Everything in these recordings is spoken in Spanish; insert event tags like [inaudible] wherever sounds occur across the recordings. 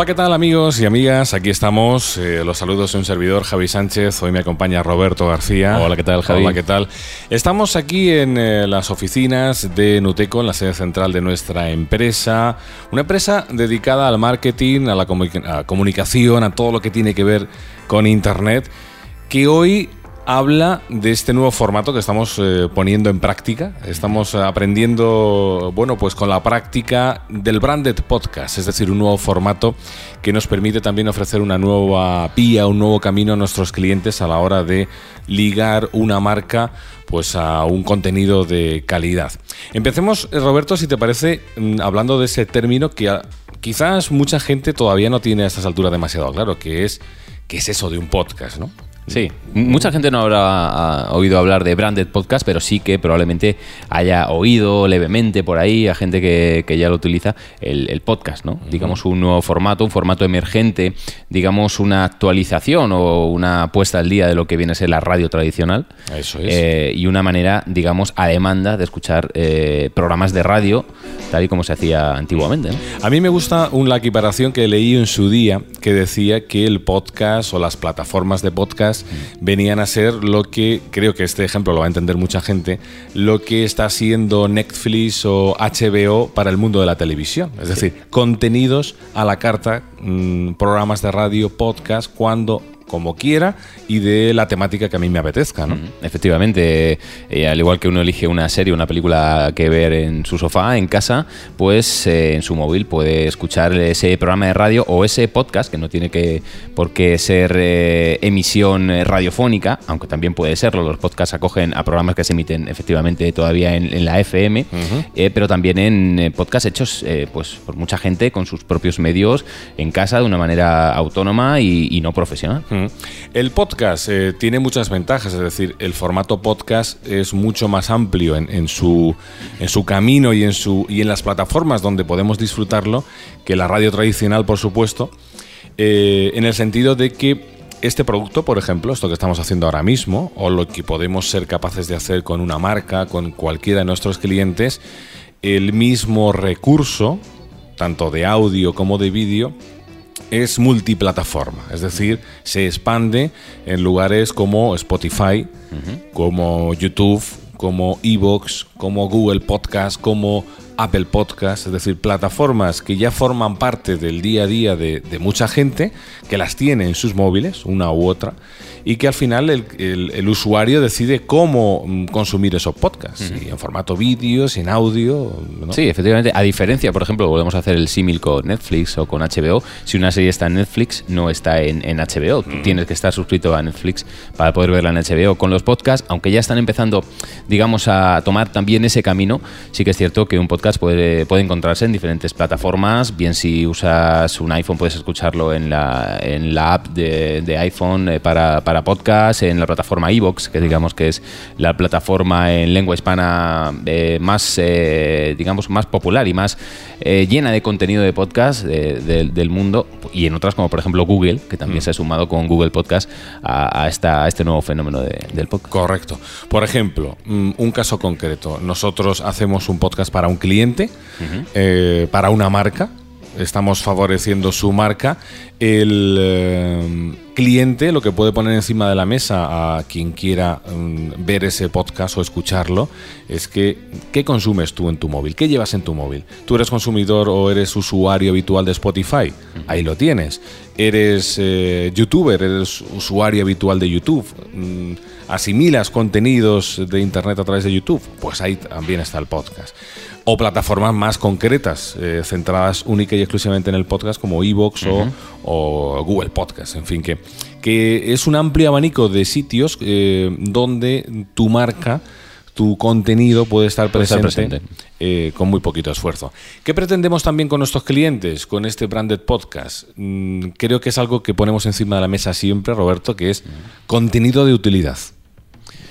Hola, ¿qué tal amigos y amigas? Aquí estamos. Eh, los saludos de un servidor, Javi Sánchez. Hoy me acompaña Roberto García. Hola, ¿qué tal, Javi? Hola, ¿qué tal? Estamos aquí en eh, las oficinas de Nuteco, en la sede central de nuestra empresa. Una empresa dedicada al marketing, a la comunicación, a todo lo que tiene que ver con Internet, que hoy habla de este nuevo formato que estamos eh, poniendo en práctica. Estamos aprendiendo, bueno, pues con la práctica del branded podcast, es decir, un nuevo formato que nos permite también ofrecer una nueva vía, un nuevo camino a nuestros clientes a la hora de ligar una marca pues a un contenido de calidad. Empecemos, Roberto, si te parece, mm, hablando de ese término que quizás mucha gente todavía no tiene a estas alturas demasiado claro, que es qué es eso de un podcast, ¿no? Sí, mucha gente no habrá oído hablar de branded podcast, pero sí que probablemente haya oído levemente por ahí a gente que, ya lo utiliza el, podcast, ¿no? Digamos un nuevo formato, un formato emergente, digamos una actualización o una puesta al día de lo que viene a ser la radio tradicional. Eso es. Eh, y una manera, digamos, a demanda de escuchar eh, programas de radio tal y como se hacía antiguamente. A mí me gusta una equiparación que leí en su día que decía que el podcast o las plataformas de podcast venían a ser lo que, creo que este ejemplo lo va a entender mucha gente, lo que está siendo Netflix o HBO para el mundo de la televisión. Es decir, contenidos a la carta, mm, programas de radio, podcast, cuando como quiera y de la temática que a mí me apetezca, ¿no? Efectivamente, eh, al igual que uno elige una serie, una película que ver en su sofá, en casa, pues eh, en su móvil puede escuchar ese programa de radio o ese podcast, que no tiene que por qué ser eh, emisión radiofónica, aunque también puede serlo, los podcasts acogen a programas que se emiten efectivamente todavía en, la FM, pero también en podcasts hechos pues por mucha gente con sus propios medios en casa de una manera autónoma y, no profesional. El podcast eh, tiene muchas ventajas, es decir, el formato podcast es mucho más amplio en, su, en su camino y en, su, y en las plataformas donde podemos disfrutarlo que la radio tradicional, por supuesto, eh, en el sentido de que este producto, por ejemplo, esto que estamos haciendo ahora mismo, o lo que podemos ser capaces de hacer con una marca, con cualquiera de nuestros clientes, el mismo recurso, tanto de audio como de vídeo, es multiplataforma, es decir, se expande en lugares como Spotify, como YouTube, como Evox, como Google Podcast, como Apple Podcast, es decir, plataformas que ya forman parte del día a día de, mucha gente, que las tiene en sus móviles, una u otra, y que al final el, usuario decide cómo mm, consumir esos podcasts, en formato vídeo, en audio. Sí, efectivamente. A diferencia, por ejemplo, volvemos a hacer el símil con Netflix o con HBO. Si una serie está en Netflix, no está en, HBO. Tú tienes que estar suscrito a Netflix para poder verla en HBO. Con los podcasts, aunque ya están empezando, digamos, a tomar también ese camino, sí que es cierto que un podcast puede, puede encontrarse en diferentes plataformas. Bien, si usas un iPhone, puedes escucharlo en la, en la app de, iPhone eh, para para podcast en la plataforma Evox, que digamos que es la plataforma en lengua hispana eh, más, eh, digamos, más popular y más eh, llena de contenido de podcast del mundo, y en otras como por ejemplo Google, que también mm. se ha sumado con Google Podcast a, esta, este nuevo fenómeno del podcast. Correcto. Por ejemplo, mm, un caso concreto. Nosotros hacemos un podcast para un cliente, para una marca, estamos favoreciendo su marca, el eh, cliente lo que puede poner encima de la mesa a quien quiera mm, ver ese podcast o escucharlo es que ¿qué consumes tú en tu móvil? ¿Qué llevas en tu móvil? ¿Tú eres consumidor o eres usuario habitual de Spotify? Ahí lo tienes. ¿Eres eh, youtuber? ¿Eres usuario habitual de YouTube? Mm, ¿Asimilas contenidos de Internet a través de YouTube? Pues ahí también está el podcast o plataformas más concretas, eh, centradas única y exclusivamente en el podcast, como Evox o, Google Podcast, en fin, que, que es un amplio abanico de sitios eh, donde tu marca tu contenido puede estar presente, eh, con muy poquito esfuerzo. ¿Qué pretendemos también con nuestros clientes, con este branded podcast? Mm, creo que es algo que ponemos encima de la mesa siempre, Roberto, que es contenido de utilidad.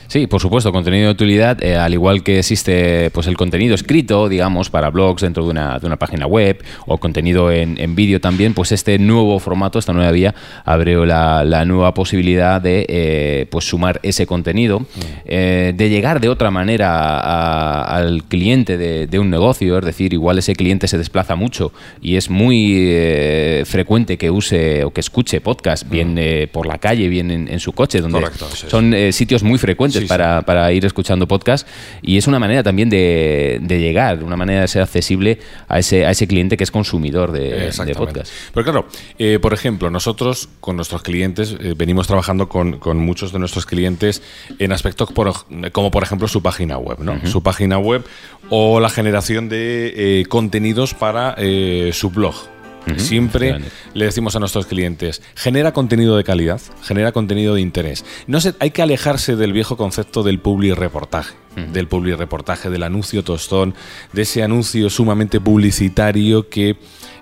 Sí, por supuesto, contenido de utilidad, eh, al igual que existe pues el contenido escrito, digamos, para blogs dentro de una, de una página web o contenido en, en vídeo también, pues este nuevo formato, esta nueva vía, abrió la, la nueva posibilidad de eh, pues sumar ese contenido, eh, de llegar de otra manera a- al cliente de, de un negocio, es decir, igual ese cliente se desplaza mucho y es muy eh, frecuente que use o que escuche podcast, bien eh, por la calle, bien en, en su coche, donde Correcto, es. son eh, sitios muy frecuentes Sí, sí. para, para ir escuchando podcast y es una manera también de, de llegar, una manera de ser accesible a ese, a ese cliente que es consumidor de, de podcast. Pero claro, eh, por ejemplo, nosotros con nuestros clientes eh, venimos trabajando con, con muchos de nuestros clientes en aspectos por- como por ejemplo su página web, ¿no? Su página web o la generación de eh, contenidos para eh, su blog. Siempre le decimos a nuestros clientes, genera contenido de calidad, genera contenido de interés. No se, hay que alejarse del viejo concepto del public reportaje, del public reportaje, del anuncio tostón, de ese anuncio sumamente publicitario que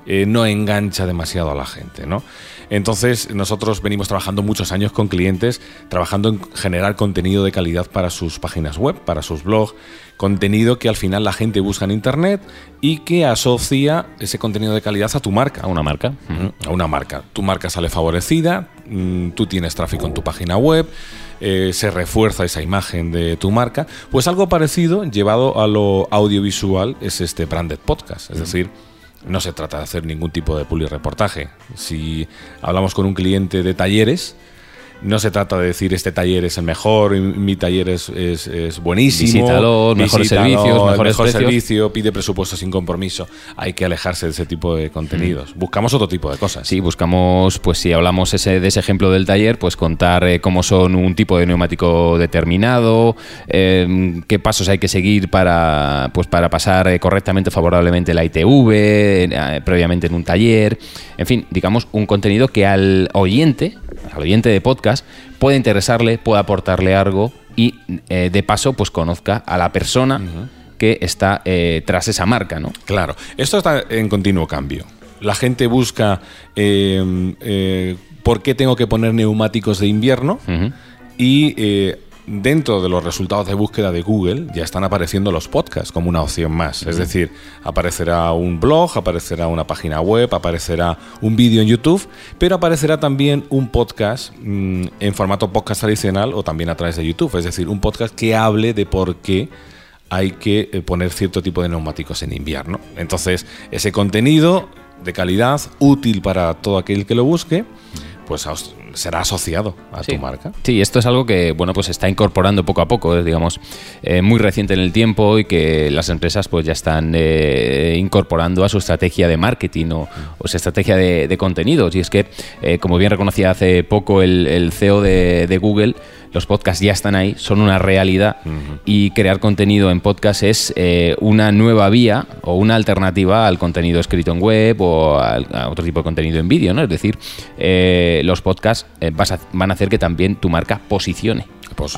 eh, no engancha demasiado a la gente, ¿no? Entonces, nosotros venimos trabajando muchos años con clientes, trabajando en generar contenido de calidad para sus páginas web, para sus blogs, contenido que al final la gente busca en Internet y que asocia ese contenido de calidad a tu marca A una marca. a una marca. Tu marca sale favorecida, mm, tú tienes tráfico en tu página web, eh, se refuerza esa imagen de tu marca. Pues algo parecido llevado a lo audiovisual es este branded podcast. Es decir, no se trata de hacer ningún tipo de public reportaje. Si hablamos con un cliente de talleres, no se trata de decir este taller es el mejor, y mi taller es, es- es buenísimo. Visítalo, mejores visítalo, servicios, mejores mejor precios. servicio, pide presupuesto sin compromiso. Hay que alejarse de ese tipo de contenidos. Buscamos otro tipo de cosas. Sí, buscamos, pues si hablamos ese, de ese ejemplo del taller, pues contar eh, cómo son un tipo de neumático determinado, eh, qué pasos hay que seguir para, pues para pasar eh, correctamente, favorablemente la ITV, eh, previamente en un taller, en fin, digamos un contenido que al oyente, al oyente de podcast, pueda interesarle, pueda aportarle algo y eh, de paso, pues conozca a la persona que está eh, tras esa marca, ¿no? Claro, esto está en continuo cambio. La gente busca eh, eh, por qué tengo que poner neumáticos de invierno y dentro de los resultados de búsqueda de Google ya están apareciendo los podcasts como una opción más. Es decir, aparecerá un blog, aparecerá una página web, aparecerá un vídeo en YouTube, pero aparecerá también un podcast mm, en formato podcast tradicional o también a través de YouTube. Es decir, un podcast que hable de por qué hay que eh, poner cierto tipo de neumáticos en invierno. Entonces, ese contenido de calidad, útil para todo aquel que lo busque, pues as- será asociado a Sí. tu marca. Sí, esto es algo que bueno pues se está incorporando poco a poco, es, digamos, eh, muy reciente en el tiempo y que las empresas pues ya están eh, incorporando a su estrategia de marketing o, o su estrategia de, de contenidos. Y es que, eh, como bien reconocía hace poco el, el CEO de, de Google, los podcasts ya están ahí, son una realidad y crear contenido en podcast es eh, una nueva vía o una alternativa al contenido escrito en web o al- a otro tipo de contenido en vídeo, ¿no? Es decir, eh, los podcasts eh, vas a- van a hacer que también tu marca posicione.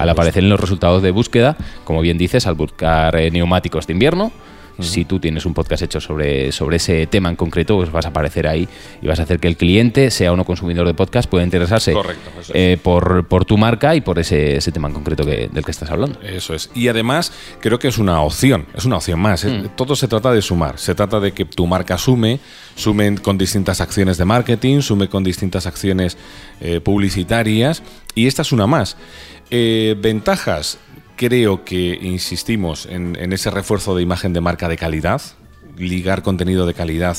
Al aparecer en los resultados de búsqueda, como bien dices, al buscar eh, neumáticos de invierno, si tú tienes un podcast hecho sobre, sobre ese tema en concreto, pues vas a aparecer ahí y vas a hacer que el cliente, sea o no consumidor de podcast, pueda interesarse Correcto, eso es. eh, por, por tu marca y por ese, ese tema en concreto que, del que estás hablando. Eso es. Y además, creo que es una opción, es una opción más. ¿eh? Todo se trata de sumar. Se trata de que tu marca sume, sumen con distintas acciones de marketing, sume con distintas acciones eh, publicitarias. Y esta es una más. Eh, ventajas, creo que insistimos en, ese refuerzo de imagen de marca de calidad, ligar contenido de calidad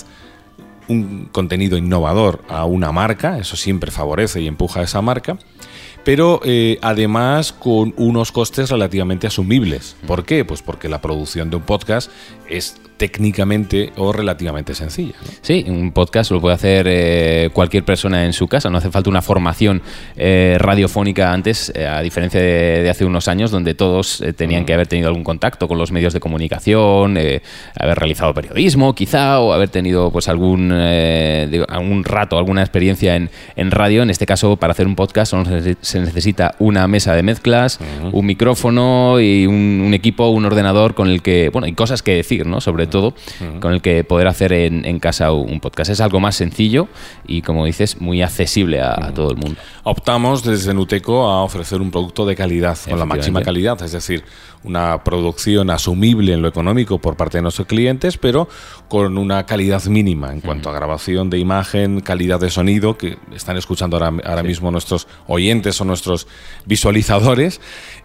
un contenido innovador a una marca, eso siempre favorece y empuja a esa marca, pero eh, además con unos costes relativamente asumibles. ¿Por qué? Pues porque la producción de un podcast es técnicamente o relativamente sencilla. ¿no? Sí, un podcast lo puede hacer eh, cualquier persona en su casa, no hace falta una formación eh, radiofónica antes, eh, a diferencia de, de hace unos años donde todos tenían que haber tenido algún contacto con los medios de comunicación, haber realizado periodismo quizá, o haber tenido pues algún, digo, algún rato, alguna experiencia en, en radio. En este caso, para hacer un podcast solo se necesita una mesa de mezclas, un micrófono y un, un equipo, un ordenador con el que, bueno, y cosas que decir, ¿no? Sobre todo, con el que poder hacer en, casa un podcast. Es algo más sencillo y, como dices, muy accesible a, todo el mundo. Optamos desde Nuteco a ofrecer un producto de calidad, con la máxima calidad, es decir, una producción asumible en lo económico por parte de nuestros clientes, pero con una calidad mínima en cuanto a grabación de imagen, calidad de sonido, que están escuchando ahora, mismo nuestros oyentes o nuestros visualizadores,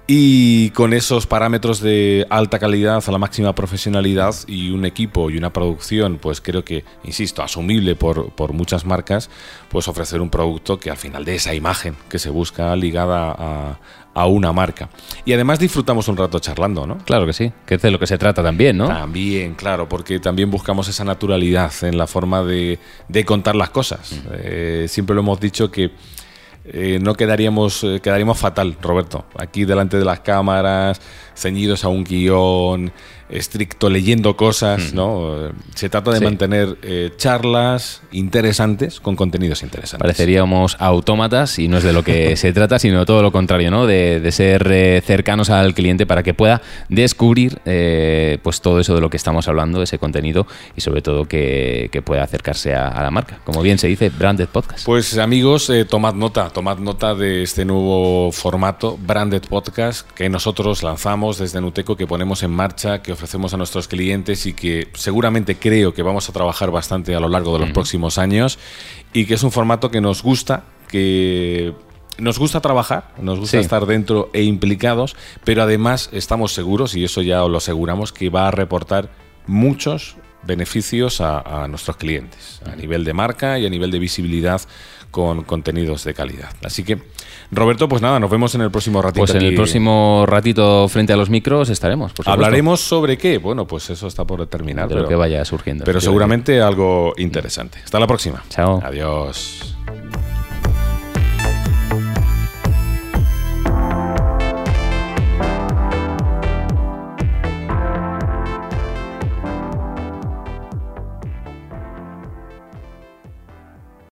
y con esos parámetros de alta calidad, a la máxima profesionalidad y un equipo y una producción, pues creo que, insisto, asumible por, por muchas marcas, pues ofrecer un producto que al final de esa imagen que se busca ligada a, a una marca. Y además disfrutamos un rato charlando, ¿no? Claro que sí, que es de lo que se trata también, ¿no? También, claro, porque también buscamos esa naturalidad en la forma de, de contar las cosas. Mm. Eh, siempre lo hemos dicho que eh, no quedaríamos, eh, quedaríamos fatal, Roberto, aquí delante de las cámaras, ceñidos a un guion, estricto leyendo cosas, ¿no? Se trata de mantener eh, charlas interesantes con contenidos interesantes. Pareceríamos autómatas y no es de lo que [laughs] se trata, sino todo lo contrario, ¿no? De, ser eh, cercanos al cliente para que pueda descubrir eh, pues todo eso de lo que estamos hablando, ese contenido y sobre todo que, pueda acercarse a, la marca. Como bien se dice, Branded Podcast. Pues amigos, tomad nota, tomad nota de este nuevo formato, Branded Podcast, que nosotros lanzamos desde Nuteco, que ponemos en marcha, que ofrecemos a nuestros clientes y que seguramente creo que vamos a trabajar bastante a lo largo de los próximos años y que es un formato que nos gusta, que nos gusta trabajar, nos gusta estar dentro e implicados, pero además estamos seguros, y eso ya os lo aseguramos, que va a reportar muchos beneficios a, a nuestros clientes, a nivel de marca y a nivel de visibilidad con contenidos de calidad. Así que, Roberto, pues nada, nos vemos en el próximo ratito. Pues en el próximo ratito frente a los micros estaremos. ¿Hablaremos sobre qué? Bueno, pues eso está por determinar. De lo que vaya surgiendo. Pero seguramente algo interesante. Hasta la próxima. Chao. Adiós.